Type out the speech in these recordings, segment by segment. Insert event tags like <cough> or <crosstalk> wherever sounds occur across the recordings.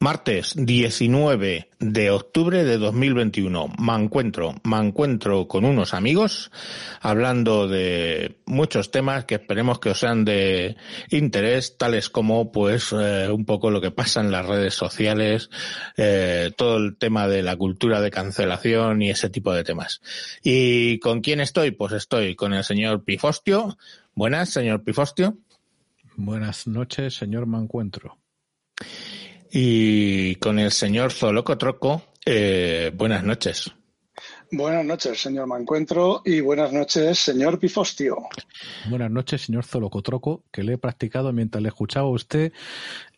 Martes 19 de octubre de 2021. Me encuentro, me encuentro con unos amigos hablando de muchos temas que esperemos que os sean de interés, tales como pues eh, un poco lo que pasa en las redes sociales, eh, todo el tema de la cultura de cancelación y ese tipo de temas. ¿Y con quién estoy? Pues estoy con el señor Pifostio. Buenas, señor Pifostio. Buenas noches, señor Mancuentro y con el señor Zolocotroco. Eh, buenas noches. Buenas noches, señor Mancuentro, y buenas noches, señor Pifostio. Buenas noches, señor Zolocotroco, que le he practicado mientras le escuchaba a usted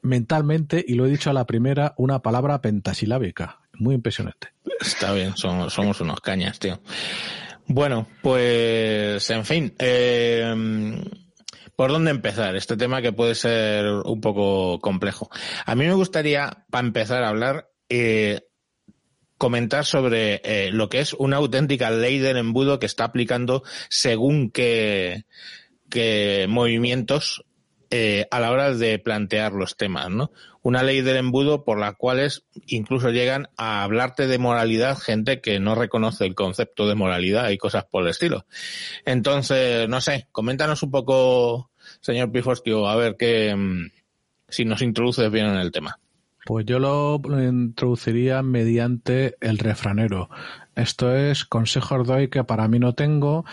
mentalmente y lo he dicho a la primera una palabra pentasilábica. Muy impresionante. Está bien, somos, somos unos cañas, tío. Bueno, pues, en fin. Eh, ¿Por dónde empezar? Este tema que puede ser un poco complejo. A mí me gustaría, para empezar a hablar, eh, comentar sobre eh, lo que es una auténtica ley del embudo que está aplicando según qué, movimientos eh, a la hora de plantear los temas, ¿no? Una ley del embudo por la cual incluso llegan a hablarte de moralidad gente que no reconoce el concepto de moralidad y cosas por el estilo. Entonces, no sé, coméntanos un poco señor Pifostio, a ver qué, mm, si nos introduces bien en el tema. Pues yo lo introduciría mediante el refranero. Esto es consejos doy que para mí no tengo,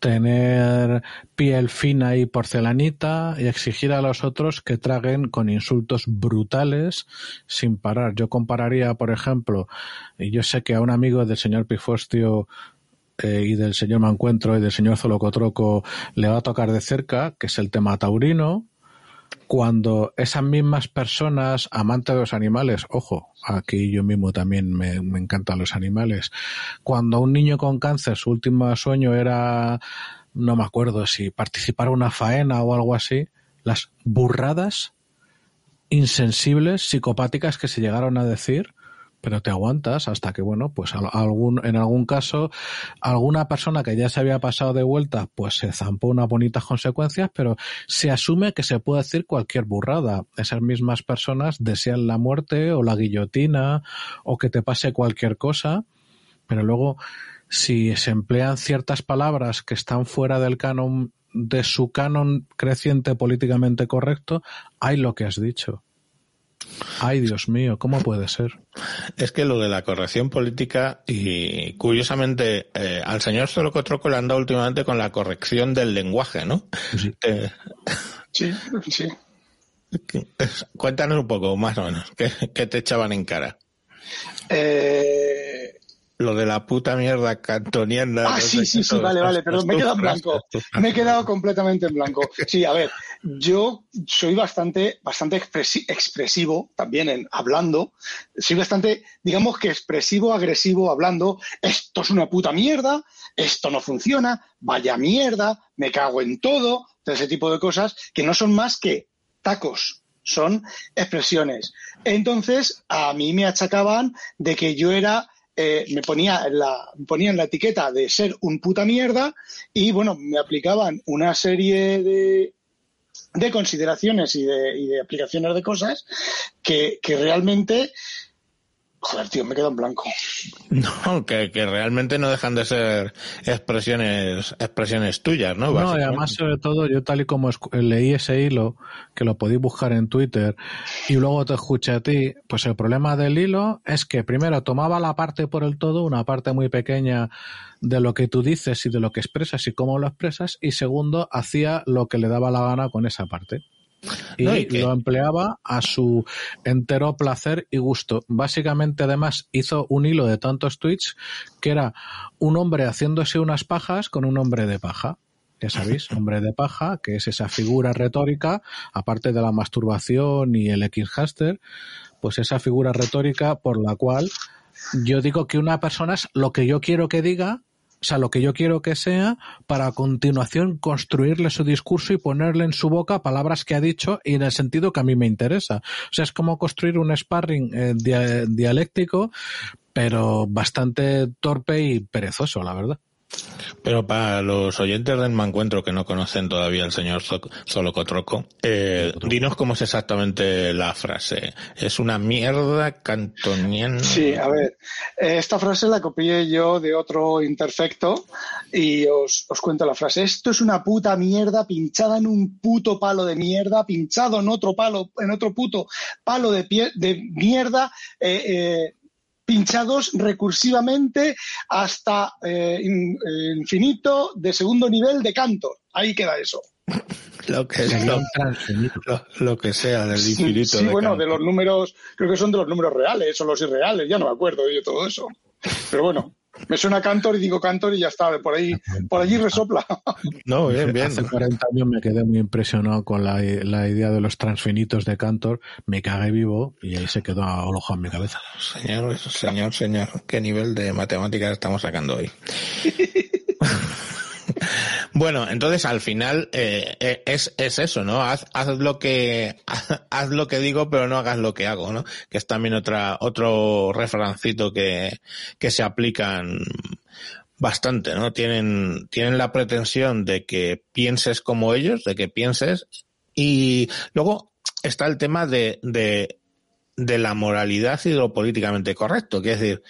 tener piel fina y porcelanita y exigir a los otros que traguen con insultos brutales sin parar. Yo compararía, por ejemplo, y yo sé que a un amigo del señor Pifostio eh, y del señor Mancuentro y del señor Zolocotroco le va a tocar de cerca, que es el tema taurino, cuando esas mismas personas amantes de los animales, ojo, aquí yo mismo también me, me encantan los animales, cuando un niño con cáncer su último sueño era, no me acuerdo si participar en una faena o algo así, las burradas insensibles, psicopáticas que se llegaron a decir, pero te aguantas hasta que, bueno, pues algún, en algún caso, alguna persona que ya se había pasado de vuelta, pues se zampó unas bonitas consecuencias, pero se asume que se puede decir cualquier burrada. Esas mismas personas desean la muerte o la guillotina o que te pase cualquier cosa, pero luego, si se emplean ciertas palabras que están fuera del canon, de su canon creciente políticamente correcto, hay lo que has dicho Ay, Dios mío, ¿cómo puede ser? Es que lo de la corrección política y curiosamente eh, al señor Troco le han dado últimamente con la corrección del lenguaje, ¿no? Sí, eh, sí. sí. <laughs> Cuéntanos un poco, más o menos, ¿qué, qué te echaban en cara? Eh, lo de la puta mierda cantoniana. Ah, sí, sí, sí, vale, vale, perdón, me he quedado en blanco. Me he quedado completamente en blanco. Sí, a ver, yo soy bastante, bastante expresivo también en hablando. Soy bastante, digamos que expresivo, agresivo, hablando. Esto es una puta mierda, esto no funciona, vaya mierda, me cago en todo, todo ese tipo de cosas que no son más que tacos, son expresiones. Entonces, a mí me achacaban de que yo era eh, me ponía la, ponían la etiqueta de ser un puta mierda y bueno, me aplicaban una serie de, de consideraciones y de, y de aplicaciones de cosas que, que realmente Joder, tío, me quedo en blanco. <laughs> No, que, que, realmente no dejan de ser expresiones expresiones tuyas, ¿no? No, y además, sobre todo, yo tal y como leí ese hilo, que lo podéis buscar en Twitter, y luego te escuché a ti, pues el problema del hilo es que primero tomaba la parte por el todo, una parte muy pequeña de lo que tú dices y de lo que expresas y cómo lo expresas, y segundo, hacía lo que le daba la gana con esa parte y, lo empleaba a su entero placer y gusto. Básicamente, además, hizo un hilo de tantos tweets que era un hombre haciéndose unas pajas con un hombre de paja. Ya sabéis, <laughs> hombre de paja, que es esa figura retórica, aparte de la masturbación y el X-Haster, pues esa figura retórica por la cual yo digo que una persona es lo que yo quiero que diga, o sea, lo que yo quiero que sea, para a continuación construirle su discurso y ponerle en su boca palabras que ha dicho y en el sentido que a mí me interesa. O sea, es como construir un sparring eh, dialéctico, pero bastante torpe y perezoso, la verdad. Pero para los oyentes del Mancuentro que no conocen todavía al señor Solocotroco, eh, dinos cómo es exactamente la frase. ¿Es una mierda cantoniana? Sí, a ver, esta frase la copié yo de otro imperfecto y os, os cuento la frase. Esto es una puta mierda pinchada en un puto palo de mierda, pinchado en otro palo, en otro puto palo de, pie, de mierda, eh, eh, pinchados recursivamente hasta eh, infinito de segundo nivel de canto. Ahí queda eso. <laughs> lo que, lo, que sea del infinito. Sí, bueno, de los números, creo que son de los números reales o los irreales, ya no me acuerdo de todo eso. Pero bueno, me suena Cantor y digo Cantor y ya está, por ahí, por allí resopla. No, bien, bien. Hace 40 años me quedé muy impresionado con la, idea de los transfinitos de Cantor, me cagué vivo y ahí se quedó alojado en mi cabeza. Señor, señor, señor, qué nivel de matemáticas estamos sacando hoy. <laughs> Bueno, entonces al final eh, eh, es, es eso, ¿no? Haz, haz lo que <laughs> haz, lo que digo, pero no hagas lo que hago, ¿no? Que es también otra otro refrancito que, que se aplican bastante, ¿no? Tienen tienen la pretensión de que pienses como ellos, de que pienses y luego está el tema de de de la moralidad y de lo políticamente correcto, que es decir,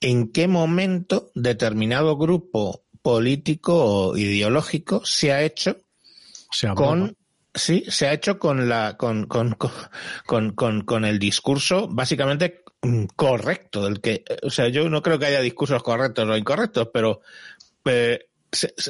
en qué momento determinado grupo político o ideológico se ha hecho con sí se ha hecho con la con con, con, con, con el discurso básicamente correcto del que o sea yo no creo que haya discursos correctos o incorrectos pero eh,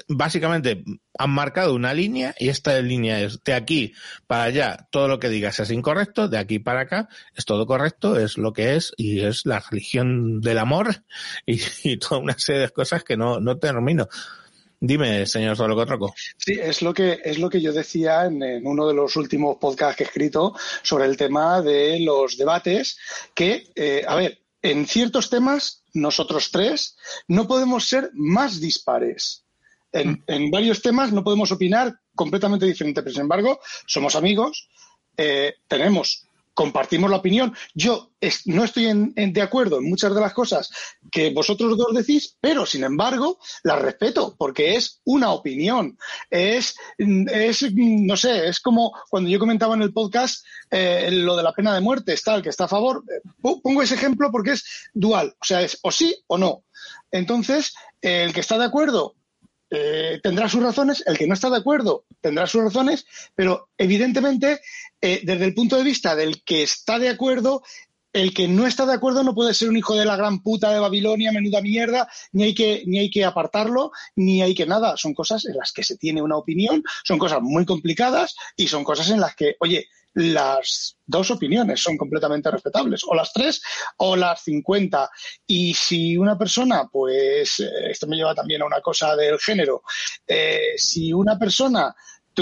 básicamente han marcado una línea y esta línea es de aquí para allá, todo lo que digas es incorrecto, de aquí para acá es todo correcto, es lo que es y es la religión del amor <laughs> y, toda una serie de cosas que no, no termino. Dime, señor Solocotroco. Sí, es lo que es lo que yo decía en, uno de los últimos podcasts que he escrito sobre el tema de los debates, que, eh, a ver, en ciertos temas, nosotros tres no podemos ser más dispares. Mm. en, varios temas no podemos opinar completamente diferente, pero sin embargo, somos amigos, eh, tenemos compartimos la opinión. Yo no estoy en, de acuerdo en muchas de las cosas que vosotros dos decís, pero sin embargo las respeto porque es una opinión. Es, es no sé, es como cuando yo comentaba en el podcast eh, lo de la pena de muerte, está el que está a favor. Eh, pongo ese ejemplo porque es dual, o sea, es o sí o no. Entonces, el que está de acuerdo eh, tendrá sus razones, el que no está de acuerdo tendrá sus razones, pero evidentemente, eh, desde el punto de vista del que está de acuerdo, el que no está de acuerdo no puede ser un hijo de la gran puta de Babilonia, menuda mierda, ni hay que, ni hay que apartarlo, ni hay que nada. Son cosas en las que se tiene una opinión, son cosas muy complicadas y son cosas en las que, oye, las dos opiniones son completamente respetables, o las tres o las cincuenta. Y si una persona, pues, eh, esto me lleva también a una cosa del género, eh, si una persona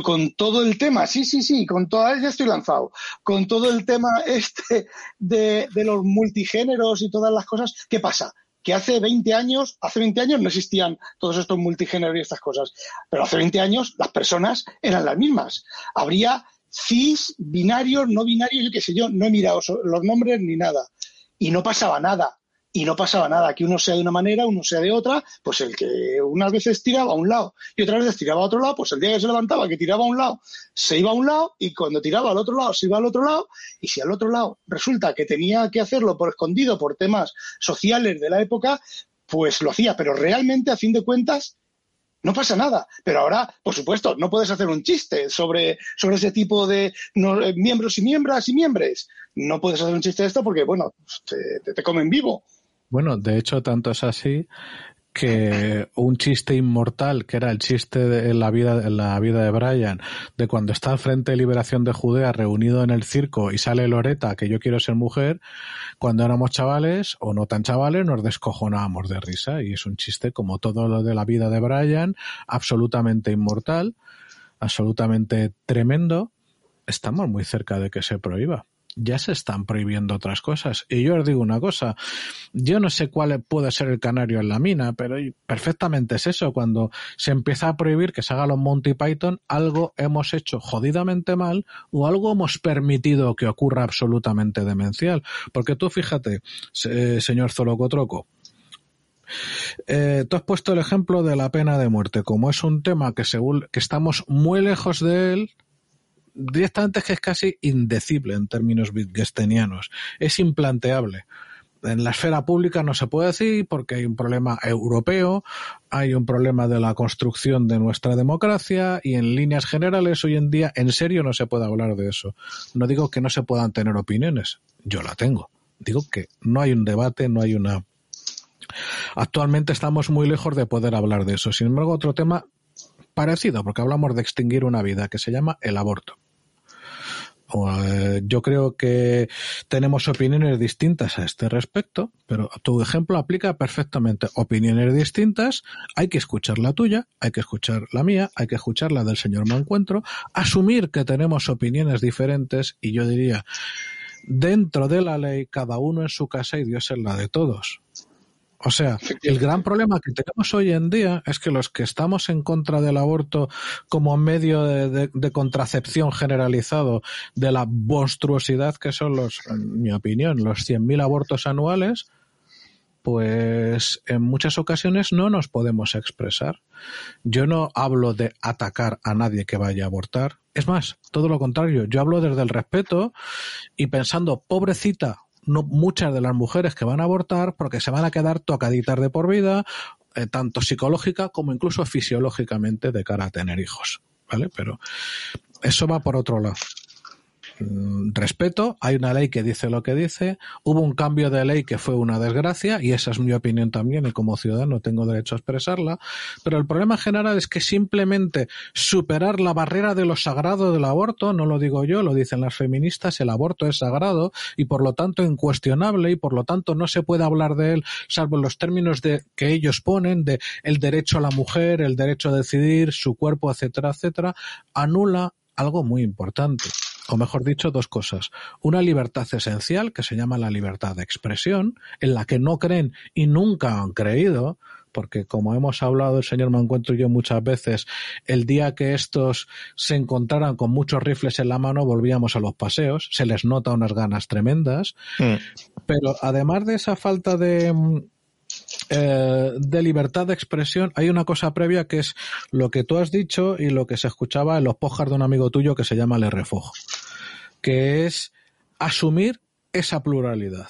con todo el tema, sí, sí, sí, con todo, ya estoy lanzado, con todo el tema este de, de los multigéneros y todas las cosas, ¿qué pasa? que hace 20 años, hace 20 años no existían todos estos multigéneros y estas cosas, pero hace 20 años las personas eran las mismas. Habría cis, binarios, no binarios, yo qué sé yo, no he mirado los nombres ni nada. Y no pasaba nada. Y no pasaba nada, que uno sea de una manera, uno sea de otra, pues el que unas veces tiraba a un lado y otras veces tiraba a otro lado, pues el día que se levantaba, que tiraba a un lado, se iba a un lado y cuando tiraba al otro lado, se iba al otro lado y si al otro lado resulta que tenía que hacerlo por escondido por temas sociales de la época, pues lo hacía, pero realmente a fin de cuentas no pasa nada. Pero ahora, por supuesto, no puedes hacer un chiste sobre, sobre ese tipo de eh, miembros y miembros y miembros. No puedes hacer un chiste de esto porque, bueno, te, te comen vivo. Bueno, de hecho, tanto es así que un chiste inmortal, que era el chiste de la vida, en la vida de Brian, de cuando está al Frente de Liberación de Judea reunido en el circo y sale Loreta, que yo quiero ser mujer, cuando éramos chavales o no tan chavales nos descojonábamos de risa y es un chiste como todo lo de la vida de Brian, absolutamente inmortal, absolutamente tremendo. Estamos muy cerca de que se prohíba. Ya se están prohibiendo otras cosas. Y yo os digo una cosa, yo no sé cuál puede ser el canario en la mina, pero perfectamente es eso, cuando se empieza a prohibir que se haga los Monty Python, algo hemos hecho jodidamente mal o algo hemos permitido que ocurra absolutamente demencial. Porque tú fíjate, señor Zolocotroco, eh, tú has puesto el ejemplo de la pena de muerte, como es un tema que según que estamos muy lejos de él, directamente es que es casi indecible en términos wittgensteinianos. Es implanteable. En la esfera pública no se puede decir porque hay un problema europeo, hay un problema de la construcción de nuestra democracia y en líneas generales hoy en día en serio no se puede hablar de eso. No digo que no se puedan tener opiniones, yo la tengo. Digo que no hay un debate, no hay una... Actualmente estamos muy lejos de poder hablar de eso. Sin embargo, otro tema parecido, porque hablamos de extinguir una vida, que se llama el aborto. Eh, yo creo que tenemos opiniones distintas a este respecto, pero tu ejemplo aplica perfectamente. Opiniones distintas, hay que escuchar la tuya, hay que escuchar la mía, hay que escuchar la del señor Mancuentro, asumir que tenemos opiniones diferentes y yo diría, dentro de la ley, cada uno en su casa y Dios en la de todos. O sea, el gran problema que tenemos hoy en día es que los que estamos en contra del aborto como medio de, contracepción generalizado de la monstruosidad que son los, en mi opinión, los 100.000 abortos anuales, pues en muchas ocasiones no nos podemos expresar. Yo no hablo de atacar a nadie que vaya a abortar. Es más, todo lo contrario, yo hablo desde el respeto y pensando, pobrecita no, muchas de las mujeres que van a abortar porque se van a quedar tocaditas de por vida, eh, tanto psicológica como incluso fisiológicamente de cara a tener hijos. ¿Vale? Pero eso va por otro lado. Mm, respeto, hay una ley que dice lo que dice, hubo un cambio de ley que fue una desgracia y esa es mi opinión también y como ciudadano tengo derecho a expresarla, pero el problema general es que simplemente superar la barrera de lo sagrado del aborto, no lo digo yo, lo dicen las feministas, el aborto es sagrado y por lo tanto incuestionable y por lo tanto no se puede hablar de él salvo en los términos de que ellos ponen de el derecho a la mujer, el derecho a decidir su cuerpo, etcétera, etcétera, anula algo muy importante o mejor dicho, dos cosas. Una libertad esencial, que se llama la libertad de expresión, en la que no creen y nunca han creído, porque como hemos hablado el señor Mancuentro y yo muchas veces, el día que estos se encontraran con muchos rifles en la mano, volvíamos a los paseos, se les nota unas ganas tremendas, mm. pero además de esa falta de eh, de libertad de expresión, hay una cosa previa que es lo que tú has dicho y lo que se escuchaba en los pojas de un amigo tuyo que se llama el refugio, que es asumir esa pluralidad.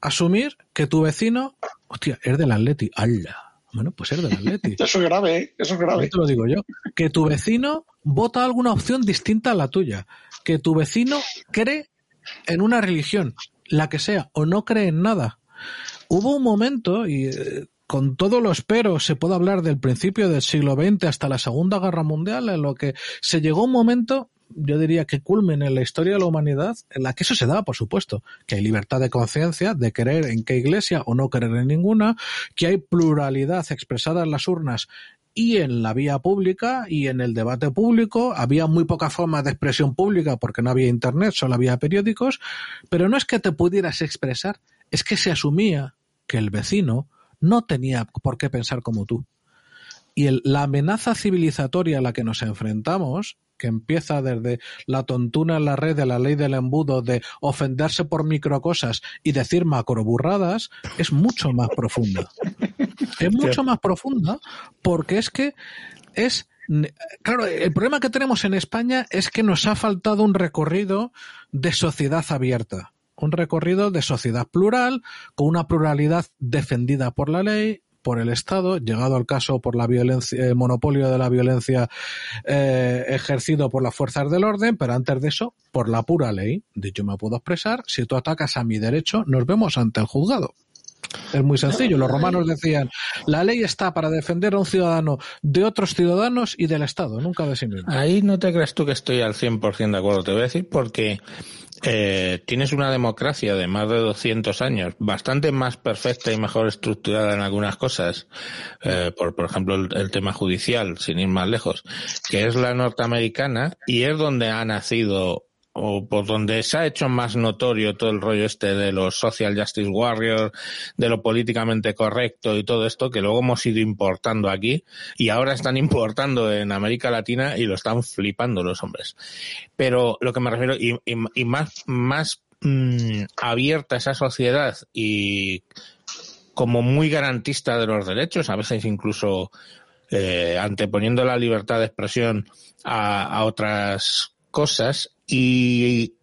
Asumir que tu vecino, hostia, es del Atleti, ¡Hala! Bueno, pues es del Atleti. <laughs> Eso es grave, ¿eh? eso es grave. Te lo digo yo. Que tu vecino vota alguna opción distinta a la tuya. Que tu vecino cree en una religión, la que sea, o no cree en nada hubo un momento, y eh, con todo lo espero, se puede hablar del principio del siglo XX hasta la Segunda Guerra Mundial, en lo que se llegó un momento yo diría que culmen en la historia de la humanidad, en la que eso se da, por supuesto, que hay libertad de conciencia, de creer en qué iglesia o no creer en ninguna, que hay pluralidad expresada en las urnas y en la vía pública y en el debate público. Había muy poca forma de expresión pública porque no había internet, solo había periódicos, pero no es que te pudieras expresar, es que se asumía que el vecino no tenía por qué pensar como tú. Y la amenaza civilizatoria a la que nos enfrentamos, que empieza desde la tontuna en la red de la ley del embudo de ofenderse por microcosas y decir macroburradas, es mucho más profunda. Es <laughs> mucho más profunda porque es que es Claro, el problema que tenemos en España es que nos ha faltado un recorrido de sociedad abierta un recorrido de sociedad plural, con una pluralidad defendida por la ley, por el Estado, llegado al caso por la violencia, el monopolio de la violencia eh, ejercido por las fuerzas del orden, pero antes de eso, por la pura ley. De yo me puedo expresar, si tú atacas a mi derecho, nos vemos ante el juzgado. Es muy sencillo. Los romanos decían, la ley está para defender a un ciudadano de otros ciudadanos y del Estado, nunca de sí mismo. Ahí no te crees tú que estoy al 100% de acuerdo. Te voy a decir porque eh, tienes una democracia de más de 200 años, bastante más perfecta y mejor estructurada en algunas cosas, eh, por, por ejemplo el, tema judicial, sin ir más lejos, que es la norteamericana y es donde ha nacido o por donde se ha hecho más notorio todo el rollo este de los social justice warriors, de lo políticamente correcto y todo esto que luego hemos ido importando aquí y ahora están importando en América Latina y lo están flipando los hombres. Pero lo que me refiero, y, y, más, más mmm, abierta esa sociedad y como muy garantista de los derechos, a veces incluso eh, anteponiendo la libertad de expresión a otras cosas, y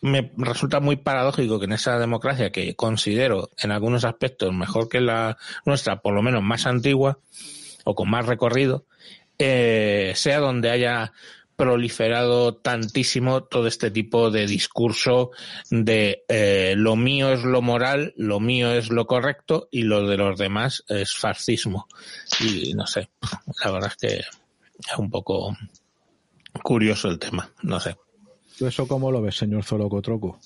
me resulta muy paradójico que en esa democracia que considero en algunos aspectos mejor que la nuestra, por lo menos más antigua o con más recorrido, eh, sea donde haya proliferado tantísimo todo este tipo de discurso de eh, lo mío es lo moral, lo mío es lo correcto y lo de los demás es fascismo. Y no sé, la verdad es que es un poco curioso el tema, no sé. ¿Tú eso cómo lo ves, señor Zolocotroco?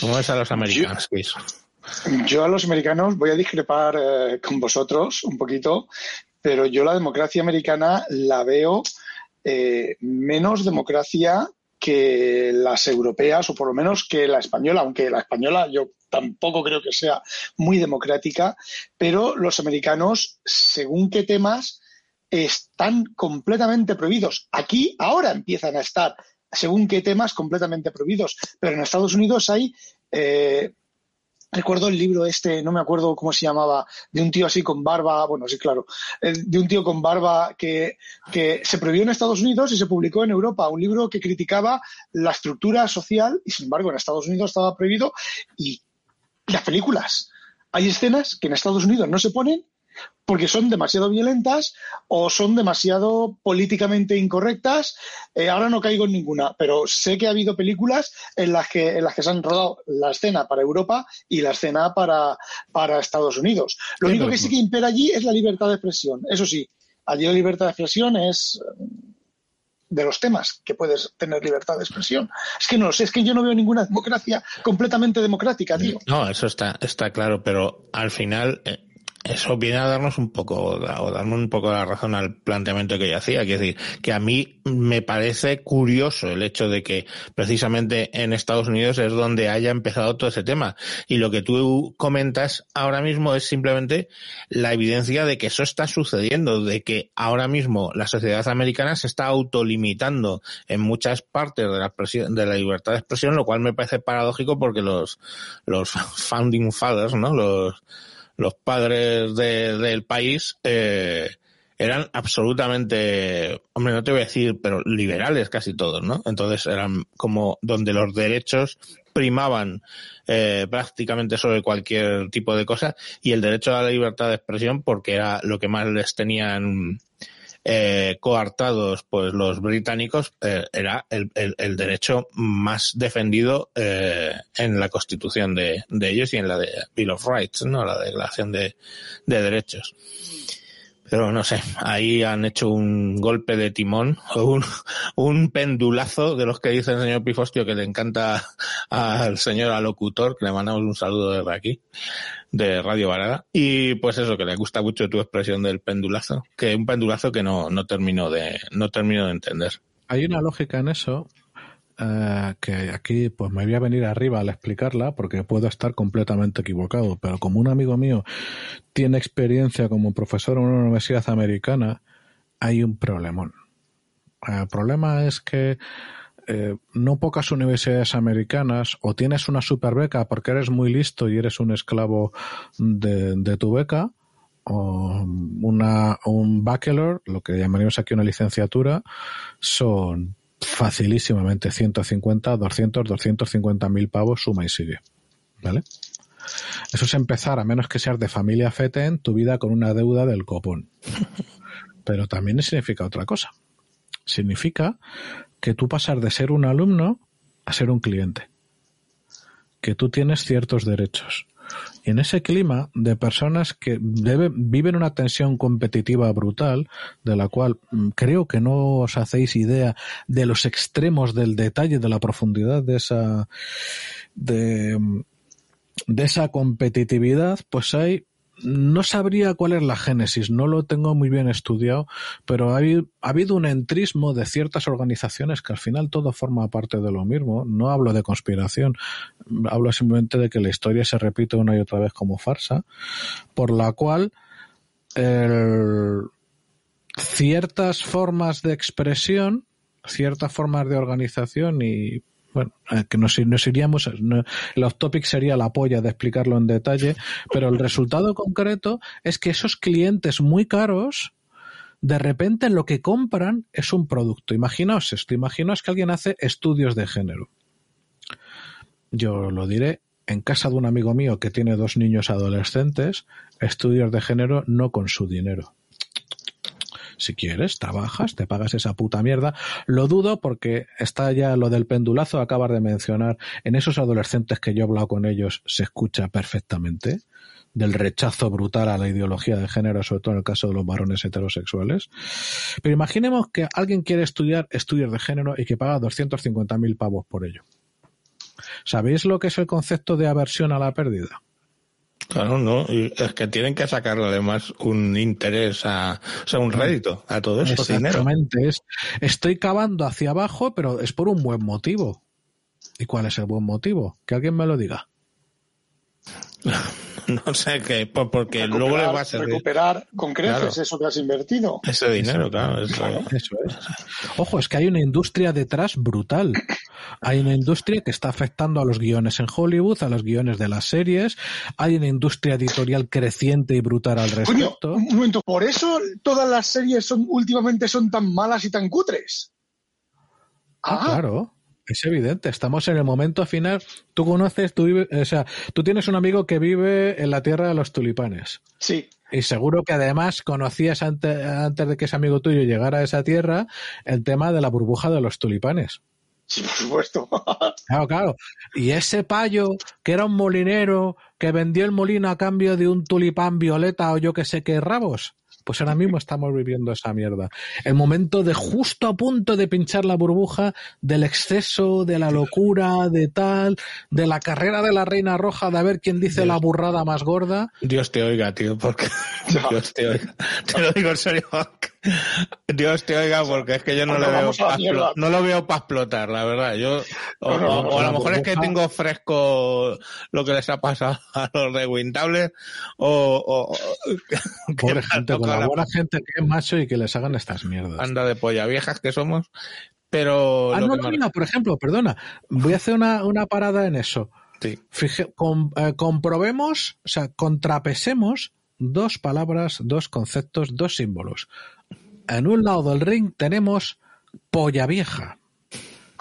¿Cómo ves a los americanos, yo, yo a los americanos voy a discrepar eh, con vosotros un poquito, pero yo la democracia americana la veo eh, menos democracia que las europeas o por lo menos que la española, aunque la española yo tampoco creo que sea muy democrática, pero los americanos, según qué temas, están completamente prohibidos. Aquí ahora empiezan a estar según qué temas completamente prohibidos. Pero en Estados Unidos hay eh, Recuerdo el libro este, no me acuerdo cómo se llamaba, de un tío así con barba, bueno, sí, claro, eh, de un tío con barba que, que se prohibió en Estados Unidos y se publicó en Europa, un libro que criticaba la estructura social y sin embargo en Estados Unidos estaba prohibido y las películas. Hay escenas que en Estados Unidos no se ponen porque son demasiado violentas o son demasiado políticamente incorrectas. Eh, ahora no caigo en ninguna, pero sé que ha habido películas en las que, en las que se han rodado la escena para Europa y la escena para, para Estados Unidos. Lo único que sí que impera allí es la libertad de expresión. Eso sí, allí la libertad de expresión es de los temas que puedes tener libertad de expresión. Es que no sé, es que yo no veo ninguna democracia completamente democrática, tío. No, eso está, está claro, pero al final eh, eso viene a darnos un poco, o darnos un poco la razón al planteamiento que yo hacía. Quiero decir, que a mí me parece curioso el hecho de que precisamente en Estados Unidos es donde haya empezado todo ese tema. Y lo que tú comentas ahora mismo es simplemente la evidencia de que eso está sucediendo, de que ahora mismo la sociedad americana se está autolimitando en muchas partes de la, de la libertad de expresión, lo cual me parece paradójico porque los, los founding fathers, ¿no? Los, los padres de, del país eh, eran absolutamente, hombre, no te voy a decir, pero liberales casi todos, ¿no? Entonces eran como donde los derechos primaban eh, prácticamente sobre cualquier tipo de cosa y el derecho a la libertad de expresión porque era lo que más les tenían eh, coartados pues los británicos eh, era el, el, el, derecho más defendido eh, en la constitución de, de, ellos y en la de Bill of Rights, ¿no? La declaración de, de derechos. Pero no sé, ahí han hecho un golpe de timón o <laughs> un, un pendulazo de los que dice el señor Pifostio que le encanta al señor alocutor, que le mandamos un saludo desde aquí, de Radio Varada. Y pues eso, que le gusta mucho tu expresión del pendulazo, que un pendulazo que no, no termino de, no termino de entender. Hay una lógica en eso eh, que aquí pues me voy a venir arriba al explicarla porque puedo estar completamente equivocado, pero como un amigo mío tiene experiencia como profesor en una universidad americana, hay un problemón. El problema es que eh, no pocas universidades americanas o tienes una super beca porque eres muy listo y eres un esclavo de, de tu beca, o una, un bachelor, lo que llamaríamos aquí una licenciatura, son facilísimamente 150, 200, 250 mil pavos, suma y sigue. ¿Vale? Eso es empezar, a menos que seas de familia fete, en tu vida con una deuda del copón. <laughs> Pero también significa otra cosa. Significa que tú pasas de ser un alumno a ser un cliente. Que tú tienes ciertos derechos en ese clima de personas que viven una tensión competitiva brutal, de la cual mm, creo que no os hacéis idea de los extremos del detalle, de la profundidad de esa, de, de esa competitividad, pues hay no sabría cuál es la génesis, no lo tengo muy bien estudiado, pero ha, habido un entrismo de ciertas organizaciones que al final todo forma parte de lo mismo. No hablo de conspiración, hablo simplemente de que la historia se repite una y otra vez como farsa, por la cual ciertas formas de expresión, ciertas formas de organización y bueno, eh, que nos, iríamos, el off topic sería la polla de explicarlo en detalle, pero el resultado concreto es que esos clientes muy caros, de repente lo que compran es un producto. Imaginaos esto, imaginaos que alguien hace estudios de género. Yo lo diré, en casa de un amigo mío que tiene dos niños adolescentes, estudios de género no con su dinero. Si quieres, trabajas, te pagas esa puta mierda. Lo dudo porque está ya lo del pendulazo, acabas de mencionar. En esos adolescentes que yo he hablado con ellos se escucha perfectamente del rechazo brutal a la ideología de género, sobre todo en el caso de los varones heterosexuales. Pero imaginemos que alguien quiere estudiar estudios de género y que paga 250.000 pavos por ello. ¿Sabéis lo que es el concepto de aversión a la pérdida? Claro, no, es que tienen que sacarle además un interés a, o sea, un rédito a todo esto. Exactamente, es, estoy cavando hacia abajo, pero es por un buen motivo. ¿Y cuál es el buen motivo? Que alguien me lo diga. <laughs> no sé qué, porque luego le va a servir. Recuperar con creces eso que has invertido. Ese dinero, claro. Eso, es. Ojo, es que hay una industria detrás brutal. Hay una industria que está afectando a los guiones en Hollywood, a los guiones de las series. Hay una industria editorial creciente y brutal al respecto. un momento, por eso todas las series son últimamente son tan malas y tan cutres. ah. claro. Es evidente, estamos en el momento final. Tú conoces, tú o sea, tú tienes un amigo que vive en la tierra de los tulipanes. Sí. Y seguro que además conocías antes, antes de que ese amigo tuyo llegara a esa tierra el tema de la burbuja de los tulipanes. Sí, por supuesto. <laughs> Claro, claro. Y ese payo, que era un molinero, que vendió el molino a cambio de un tulipán violeta o yo que sé qué rabos. Pues ahora mismo estamos viviendo esa mierda. El momento de justo a punto de pinchar la burbuja del exceso, de la locura, de tal, de la carrera de la reina roja, de a ver quién dice la burrada más gorda. Dios te oiga, tío, porque <laughs> Dios te oiga. Te lo digo en serio. <laughs> Dios te oiga, porque es que yo no lo veo para no lo veo para explotar, la verdad. Yo o, a lo mejor es que tengo fresco lo que les ha pasado <laughs> a los de Wintables o, <laughs> Pobre gente, con la buena gente que es macho y que les hagan estas mierdas. Anda de polla viejas que somos, pero... Ah, no, no, por ejemplo, perdona, voy a hacer una, una parada en eso. Sí. Fije, eh, comprobemos, o sea, contrapesemos dos palabras, dos conceptos, dos símbolos. En un lado del ring tenemos polla vieja.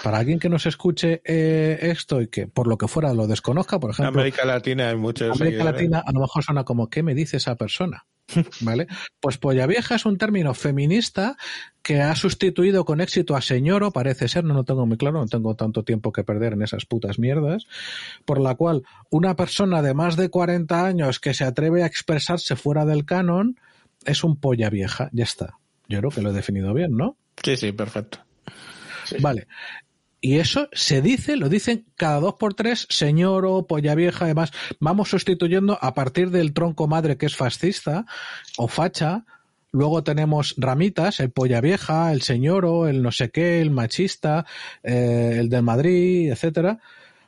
Para alguien que nos escuche eh, esto y que por lo que fuera lo desconozca, por ejemplo. América Latina hay muchos. América Latina a lo mejor suena como ¿qué me dice esa persona? <laughs> ¿Vale? Pues polla vieja es un término feminista que ha sustituido con éxito a señoro, parece ser, no lo tengo muy claro, no tengo tanto tiempo que perder en esas putas mierdas, por la cual una persona de más de 40 años que se atreve a expresarse fuera del canon es un polla vieja, ya está. Yo creo que lo he definido bien, ¿no? Sí, sí, perfecto. Vale. Y eso se dice, lo dicen cada dos por tres, señor o polla vieja, además, vamos sustituyendo a partir del tronco madre que es fascista o facha, luego tenemos ramitas, el polla vieja, el señoro, el no sé qué, el machista, eh, el del Madrid, etcétera.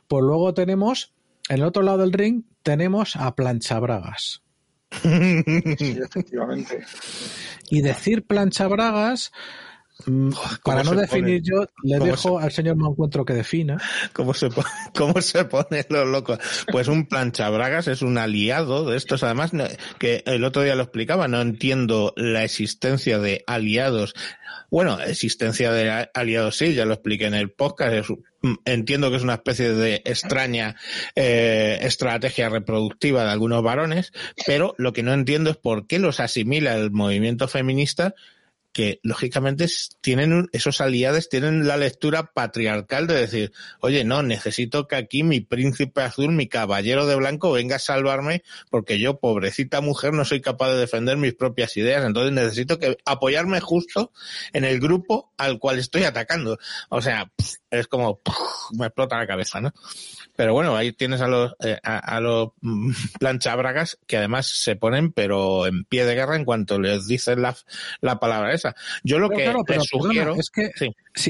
Pues luego tenemos, en el otro lado del ring, tenemos a planchabragas. <laughs> Sí, efectivamente. Y decir planchabragas para no definir yo, le dejo al señor Mancuentro que defina. ¿Cómo se, pone, <laughs> ¿Cómo se pone los locos? Pues un planchabragas es un aliado de estos. Además, que el otro día lo explicaba, no entiendo la existencia de aliados. Bueno, existencia de aliados sí, ya lo expliqué en el podcast. Mm, entiendo que es una especie de extraña eh, estrategia reproductiva de algunos varones, pero lo que no entiendo es por qué los asimila el movimiento feminista que lógicamente tienen esos aliados tienen la lectura patriarcal de decir, oye, no, necesito que aquí mi príncipe azul, mi caballero de blanco venga a salvarme porque yo, pobrecita mujer, no soy capaz de defender mis propias ideas, entonces necesito que apoyarme justo en el grupo al cual estoy atacando. O sea, es como me explota la cabeza, ¿no? Pero bueno, ahí tienes a los eh, a, los mm, planchabragas que además se ponen pero en pie de guerra en cuanto les dicen la, la palabra Yo lo que sugiero es que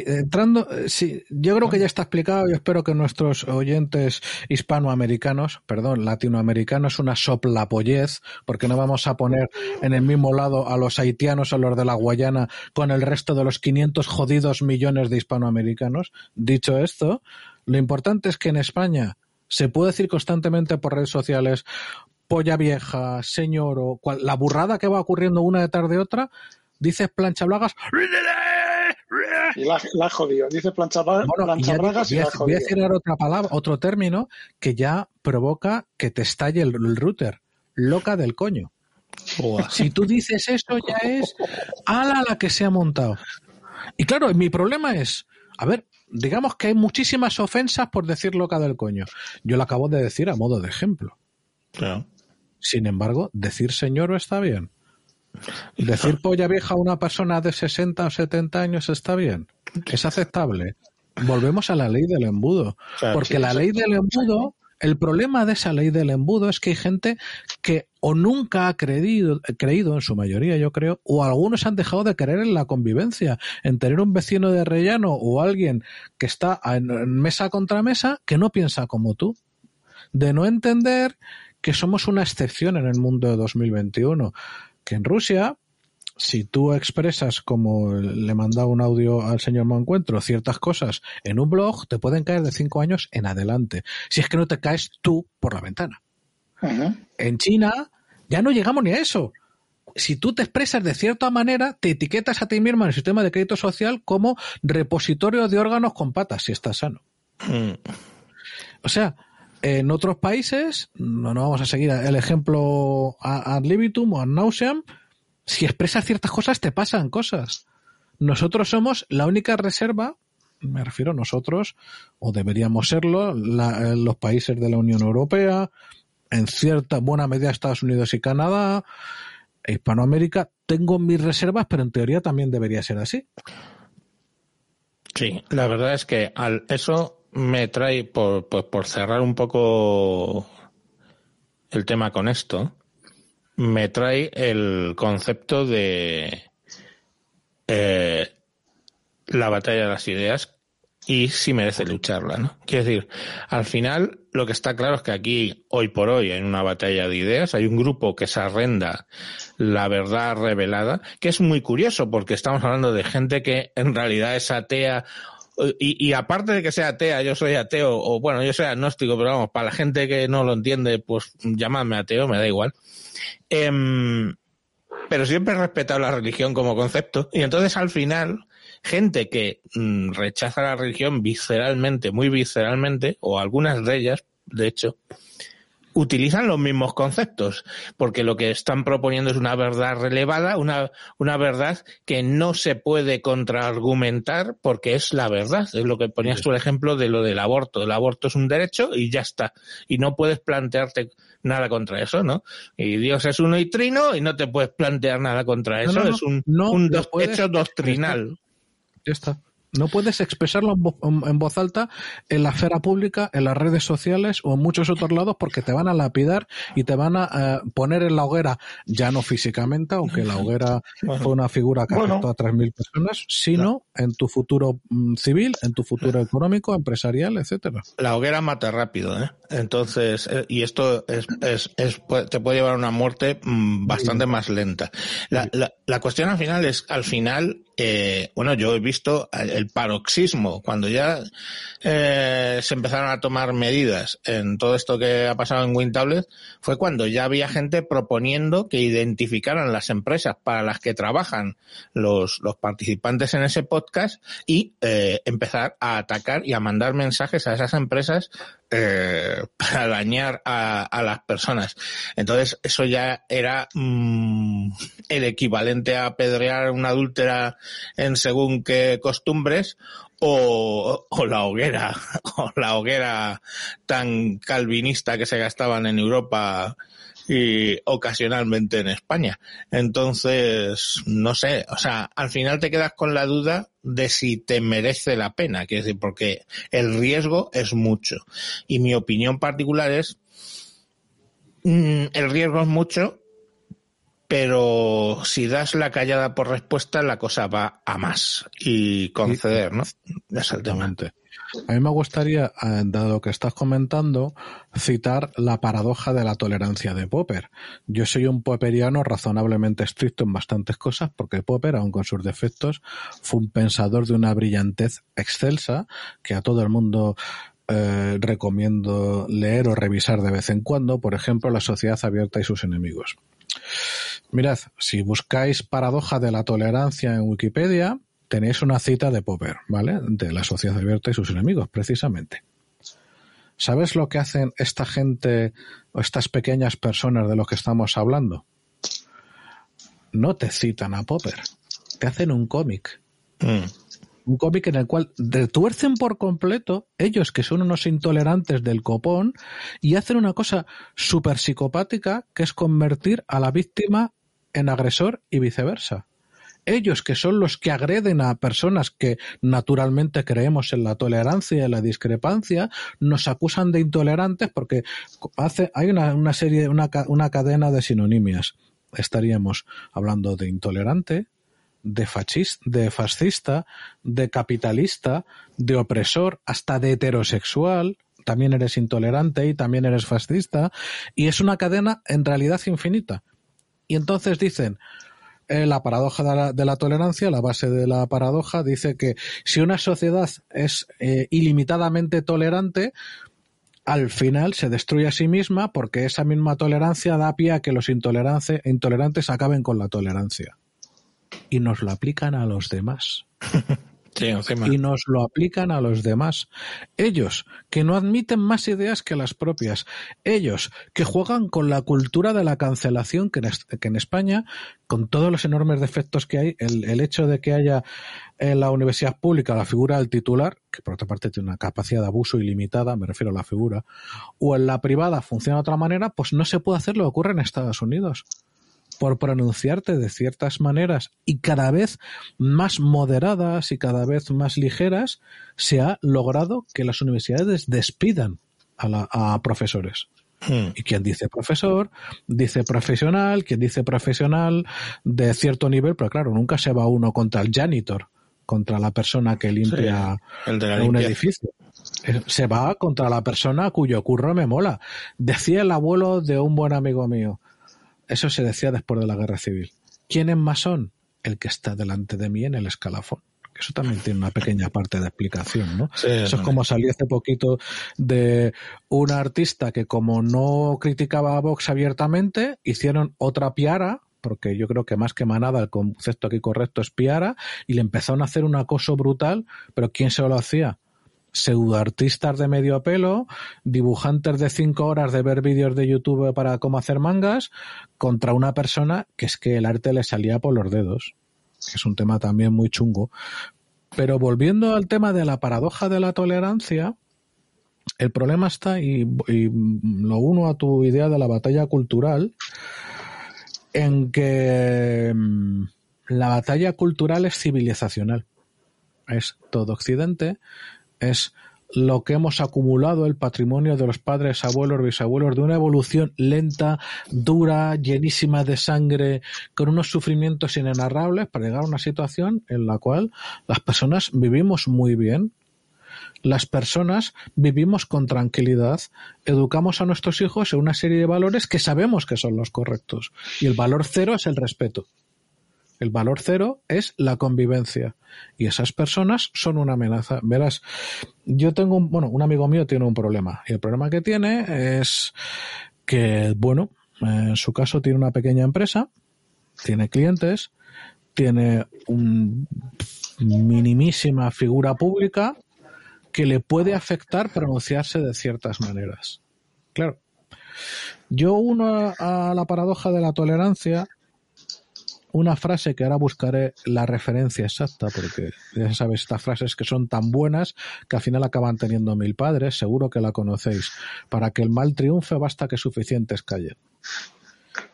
entrando, eh, sí, yo creo que ya está explicado. Yo espero que nuestros oyentes hispanoamericanos, perdón, latinoamericanos, una soplapollez, porque no vamos a poner en el mismo lado a los haitianos o los de la Guayana con el resto de los 500 jodidos millones de hispanoamericanos. Dicho esto, lo importante es que en España se puede decir constantemente por redes sociales polla vieja, señor, o la burrada que va ocurriendo una de otra, dices plancha blagas y la, la jodido. Dice plancha, plancha bragas y, la Voy a decir otra palabra, otro término que ya provoca que te estalle el, router. Loca del coño. Si tú dices eso ya es ala la que se ha montado. Y claro, mi problema es, a ver, digamos que hay muchísimas ofensas por decir loca del coño. Yo lo acabo de decir a modo de ejemplo. Sin embargo, decir señor está bien. Decir polla vieja a una persona de 60 o 70 años está bien. Es aceptable. Volvemos a la ley del embudo. porque la ley del embudo, el problema de esa ley del embudo es que hay gente que o nunca ha creído, creído en su mayoría, yo creo, o algunos han dejado de creer en la convivencia, en tener un vecino de rellano o alguien que está en mesa contra mesa que no piensa como tú. De no entender que somos una excepción en el mundo de 2021 que en Rusia, si tú expresas como le manda un audio al señor Mancuentro ciertas cosas en un blog, te pueden caer de cinco años en adelante. Si es que no te caes tú por la ventana. En China ya no llegamos ni a eso. Si tú te expresas de cierta manera, te etiquetas a ti mismo en el sistema de crédito social como repositorio de órganos con patas, si estás sano. Mm. O sea, en otros países, no, no vamos a seguir el ejemplo ad libitum o ad nauseam, si expresas ciertas cosas te pasan cosas. Nosotros somos la única reserva, me refiero a nosotros, o deberíamos serlo, los países de la Unión Europea, en cierta buena medida Estados Unidos y Canadá, Hispanoamérica, tengo mis reservas, pero en teoría también debería ser así. Sí, la verdad es que al eso me trae, por, por cerrar un poco el tema con esto, me trae el concepto de eh, la batalla de las ideas y si merece lucharla, ¿no? Quiero decir, al final lo que está claro es que aquí, hoy por hoy, en una batalla de ideas, hay un grupo que se arrenda la verdad revelada, que es muy curioso porque estamos hablando de gente que en realidad es atea y, aparte de que sea atea, yo soy ateo, o bueno, yo soy agnóstico, pero vamos, para la gente que no lo entiende, pues llamadme ateo, me da igual. Em, pero siempre he respetado la religión como concepto. Y entonces al final, gente que mm, rechaza la religión visceralmente, muy visceralmente, o algunas de ellas, de hecho, utilizan los mismos conceptos, porque lo que están proponiendo es una verdad relevada, una, una verdad que no se puede contraargumentar porque es la verdad. Es lo que ponías tú el ejemplo de lo del aborto. El aborto es un derecho y ya está. Y no puedes plantearte nada contra eso, ¿no? Y Dios es uno y trino y no te puedes plantear nada contra eso. es un, un hecho <laughs> doctrinal. Ya está. No puedes expresarlo en voz, alta en la esfera pública, en las redes sociales o en muchos otros lados porque te van a lapidar y te van a eh, poner en la hoguera, ya no físicamente, aunque la hoguera <laughs> fue una figura que afectó a 3.000 personas, sino en tu futuro mm, civil, en tu futuro económico, empresarial, etcétera. La hoguera mata rápido, ¿eh? Entonces, eh, y esto es, es, es, te puede llevar a una muerte mm, bastante más lenta. La, la, la cuestión al final es, al final, eh, bueno, yo he visto el paroxismo, cuando ya eh, se empezaron a tomar medidas en todo esto que ha pasado en WinTablet, fue cuando ya había gente proponiendo que identificaran las empresas para las que trabajan los, los participantes en ese podcast y eh, empezar a atacar y a mandar mensajes a esas empresas eh, <laughs> para dañar a, a, las personas. Entonces, eso ya era, mmm, el equivalente a apedrear una adúltera en según qué costumbres o, o, la hoguera, <laughs> o la hoguera tan calvinista que se gastaban en Europa y ocasionalmente en España. Entonces, no sé, o sea, al final te quedas con la duda de si te merece la pena, quiero decir, porque el riesgo es mucho. Y mi opinión particular es, mm, el riesgo es mucho, pero si das la callada por respuesta, la cosa va a más y conceder, ¿no? Exactamente. A mí me gustaría, eh, dado que estás comentando, citar la paradoja de la tolerancia de Popper. Yo soy un popperiano razonablemente estricto en bastantes cosas, porque Popper, aun con sus defectos, fue un pensador de una brillantez excelsa que a todo el mundo eh, recomiendo leer o revisar de vez en cuando, por ejemplo, La sociedad abierta y sus enemigos. Mirad, si buscáis paradoja de la tolerancia en Wikipedia, tenéis una cita de Popper, ¿vale? De la sociedad abierta y sus enemigos, precisamente. ¿Sabes lo que hacen esta gente o estas pequeñas personas de los que estamos hablando? No te citan a Popper, te hacen un cómic. Mm. Un cómic en el cual detuercen por completo ellos que son unos intolerantes del copón y hacen una cosa súper psicopática que es convertir a la víctima en agresor y viceversa ellos que son los que agreden a personas que naturalmente creemos en la tolerancia y la discrepancia, nos acusan de intolerantes porque hace, hay una, una serie, una, una cadena de sinonimias. Estaríamos hablando de intolerante, de fascista, de fascista, de capitalista, de opresor, hasta de heterosexual, también eres intolerante y también eres fascista, y es una cadena en realidad infinita. Y entonces dicen, eh, la paradoja de la, tolerancia, la base de la paradoja, dice que si una sociedad es eh, ilimitadamente tolerante, al final se destruye a sí misma porque esa misma tolerancia da pie a que los intolerantes acaben con la tolerancia. Y nos lo aplican a los demás. <laughs> y nos lo aplican a los demás. Ellos, que no admiten más ideas que las propias. Ellos, que juegan con la cultura de la cancelación, que en, España, con todos los enormes defectos que hay, el, hecho de que haya en la universidad pública la figura del titular, que por otra parte tiene una capacidad de abuso ilimitada, me refiero a la figura, o en la privada funciona de otra manera, pues no se puede hacer lo que ocurre en Estados Unidos por pronunciarte de ciertas maneras y cada vez más moderadas y cada vez más ligeras, se ha logrado que las universidades despidan a, profesores. Hmm. Y quien dice profesor, dice profesional, quien dice profesional de cierto nivel, pero claro, nunca se va uno contra el janitor, contra la persona que limpia un edificio. Eh, se va contra la persona cuyo curro me mola. Decía el abuelo de un buen amigo mío, eso se decía después de la guerra civil. ¿Quién es masón? El que está delante de mí en el escalafón. Eso también tiene una pequeña parte de explicación, ¿no? Eso es como salió hace poquito de un artista que como no criticaba a Vox abiertamente, hicieron otra piara, porque yo creo que más que manada el concepto aquí correcto es piara, y le empezaron a hacer un acoso brutal, pero ¿quién se lo hacía? Pseudoartistas de medio pelo, dibujantes de cinco horas de ver vídeos de YouTube para cómo hacer mangas, contra una persona que es que el arte le salía por los dedos, es un tema también muy chungo. Pero volviendo al tema de la paradoja de la tolerancia, el problema está, y, y lo uno a tu idea de la batalla cultural, en que mm, la batalla cultural es civilizacional. Es todo Occidente es lo que hemos acumulado, el patrimonio de los padres, abuelos, bisabuelos, de una evolución lenta, dura, llenísima de sangre, con unos sufrimientos inenarrables para llegar a una situación en la cual las personas vivimos muy bien, las personas vivimos con tranquilidad, educamos a nuestros hijos en una serie de valores que sabemos que son los correctos. Y el valor cero es el respeto. El valor cero es la convivencia. Y esas personas son una amenaza. Verás, yo tengo un, bueno, un amigo mío tiene un problema. Y el problema que tiene es que, bueno, en su caso tiene una pequeña empresa, tiene clientes, tiene una minimísima figura pública que le puede afectar pronunciarse de ciertas maneras. Claro. Yo uno a la paradoja de la tolerancia una frase que ahora buscaré la referencia exacta, porque ya sabes, estas frases que son tan buenas que al final acaban teniendo mil padres, seguro que la conocéis. Para que el mal triunfe basta que suficientes callen.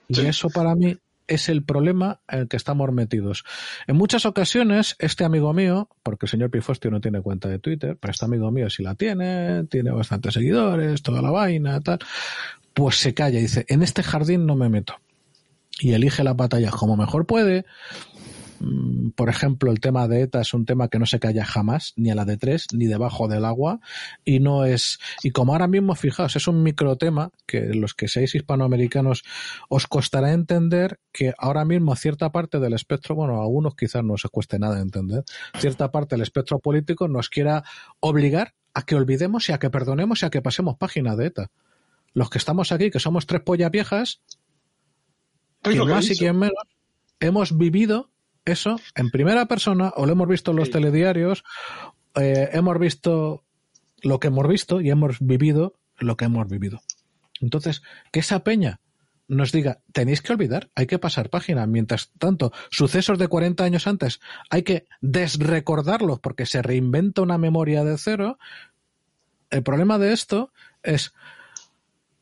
Y eso para mí es el problema en el que estamos metidos. En muchas ocasiones, este amigo mío, porque el señor Pifostio no tiene cuenta de Twitter, pero este amigo mío sí la tiene, tiene bastantes seguidores, toda la vaina, tal, pues se calla y dice, en este jardín no me meto y elige las batallas como mejor puede. Mm, por ejemplo, el tema de ETA es un tema que no se calla jamás, ni a la de tres, ni debajo del agua, y no es, y como ahora mismo, fijaos, es un micro tema que los que seáis hispanoamericanos os costará entender que ahora mismo cierta parte del espectro, bueno, a algunos quizás no os cueste nada entender, cierta parte del espectro político nos quiera obligar a que olvidemos y a que perdonemos y a que pasemos página de ETA. Los que estamos aquí, que somos tres pollas viejas, quien más y quien menos, hemos vivido eso en primera persona o lo hemos visto en los telediarios, eh, hemos visto lo que hemos visto y hemos vivido lo que hemos vivido. Entonces, que esa peña nos diga, tenéis que olvidar, hay que pasar página. Mientras tanto, sucesos de 40 años antes hay que desrecordarlos porque se reinventa una memoria de cero. El problema de esto es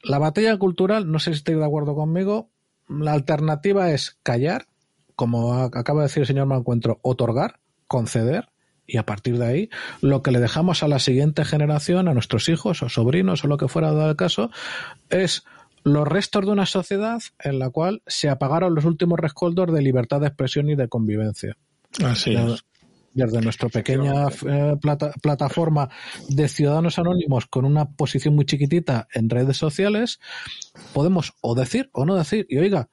la batalla cultural, no sé si estáis de acuerdo conmigo, la alternativa es callar, como acaba de decir el señor Mancuentro, otorgar, conceder, y a partir de ahí lo que le dejamos a la siguiente generación, a nuestros hijos o sobrinos o lo que fuera dado el caso, es los restos de una sociedad en la cual se apagaron los últimos rescoldos de libertad de expresión y de convivencia. Así es. Desde nuestra pequeña eh, plataforma de ciudadanos anónimos con una posición muy chiquitita en redes sociales, podemos o decir o no decir, y oiga,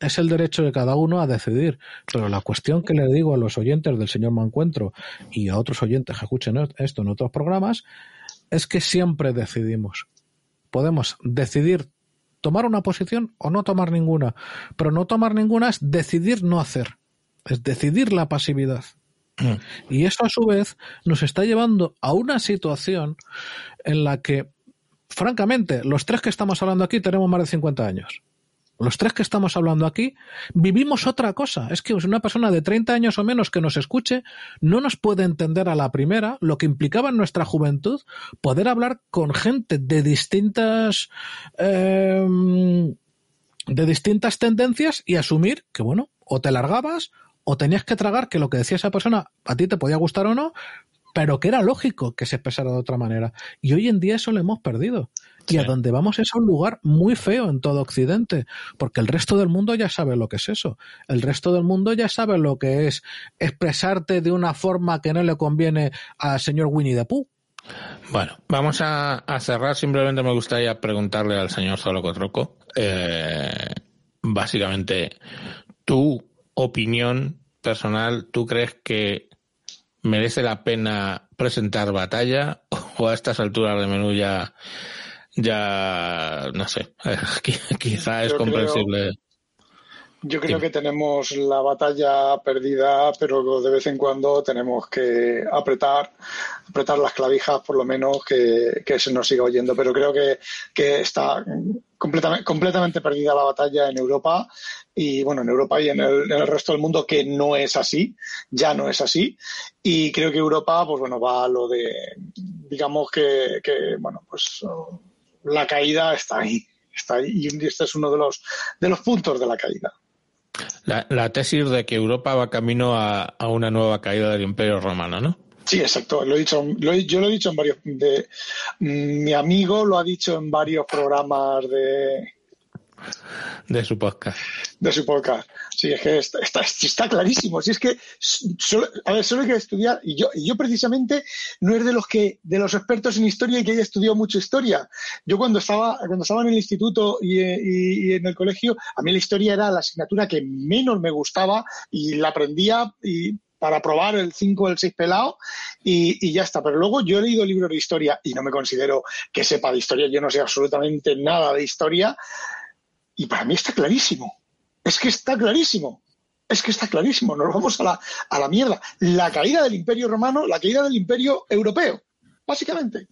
es el derecho de cada uno a decidir. Pero la cuestión que le digo a los oyentes del señor Mancuentro y a otros oyentes que escuchen esto en otros programas es que siempre decidimos. Podemos decidir tomar una posición o no tomar ninguna. Pero no tomar ninguna es decidir no hacer. Es decidir la pasividad. Y eso a su vez nos está llevando a una situación en la que, francamente, los tres que estamos hablando aquí tenemos más de 50 años los tres que estamos hablando aquí, vivimos otra cosa. Es que una persona de 30 años o menos que nos escuche no nos puede entender a la primera lo que implicaba en nuestra juventud poder hablar con gente de distintas em, de distintas tendencias y asumir que bueno, o te largabas o tenías que tragar que lo que decía esa persona a ti te podía gustar o no, pero que era lógico que se expresara de otra manera. Y hoy en día eso lo hemos perdido. Y a donde vamos es a un lugar muy feo en todo Occidente, porque el resto del mundo ya sabe lo que es eso. El resto del mundo ya sabe lo que es expresarte de una forma que no le conviene al señor Winnie the Pooh. Bueno, vamos a, cerrar. Simplemente me gustaría preguntarle al señor Zolocotroco, eh, básicamente, tu opinión personal, ¿tú crees que merece la pena presentar batalla <laughs> o a estas alturas de menú ya, ya no sé, <laughs> quizá es comprensible. yo creo que tenemos la batalla perdida, pero de vez en cuando tenemos que apretar, apretar las clavijas, por lo menos que, que se nos siga oyendo. Pero creo que, que está completamente, completamente perdida la batalla en Europa y bueno, en Europa y en el, resto del mundo que no es así, ya no es así. Y creo que Europa, pues bueno, va a lo de, digamos que, que bueno, pues la caída está ahí, está ahí y este es uno de los, de los puntos de la caída. La, la tesis de que Europa va camino a, a una nueva caída del Imperio Romano, ¿no? Sí, exacto. Lo he dicho, yo lo he dicho en varios. De, mi amigo lo ha dicho en varios programas de. De su podcast. De su podcast. Sí, es que está, está, clarísimo. Si es que, solo, a ver, solo hay que estudiar. Y yo, yo precisamente no es de los que, de los expertos en historia y que haya estudiado mucho historia. Yo cuando estaba, cuando estaba en el instituto y, y en el colegio, a mí la historia era la asignatura que menos me gustaba y la aprendía y para probar el 5 o el 6 pelado y, ya está. Pero luego yo he leído libros de historia y no me considero que sepa de historia, yo no sé absolutamente nada de historia y para mí está clarísimo. Es que está clarísimo. Es que está clarísimo. Nos vamos a la, a la mierda. La caída del imperio romano, la caída del imperio europeo, básicamente.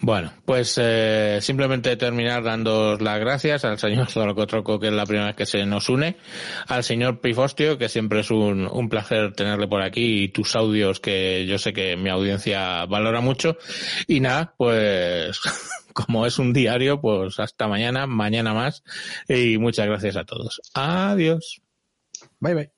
Bueno, pues eh, simplemente terminar dando las gracias al señor Zorocotroco, que es la primera vez que se nos une, al señor Pifostio, que siempre es un, un placer tenerle por aquí, y tus audios que yo sé que mi audiencia valora mucho. Y nada, pues <laughs> como es un diario, pues hasta mañana, mañana más, y muchas gracias a todos. Adiós. Bye bye.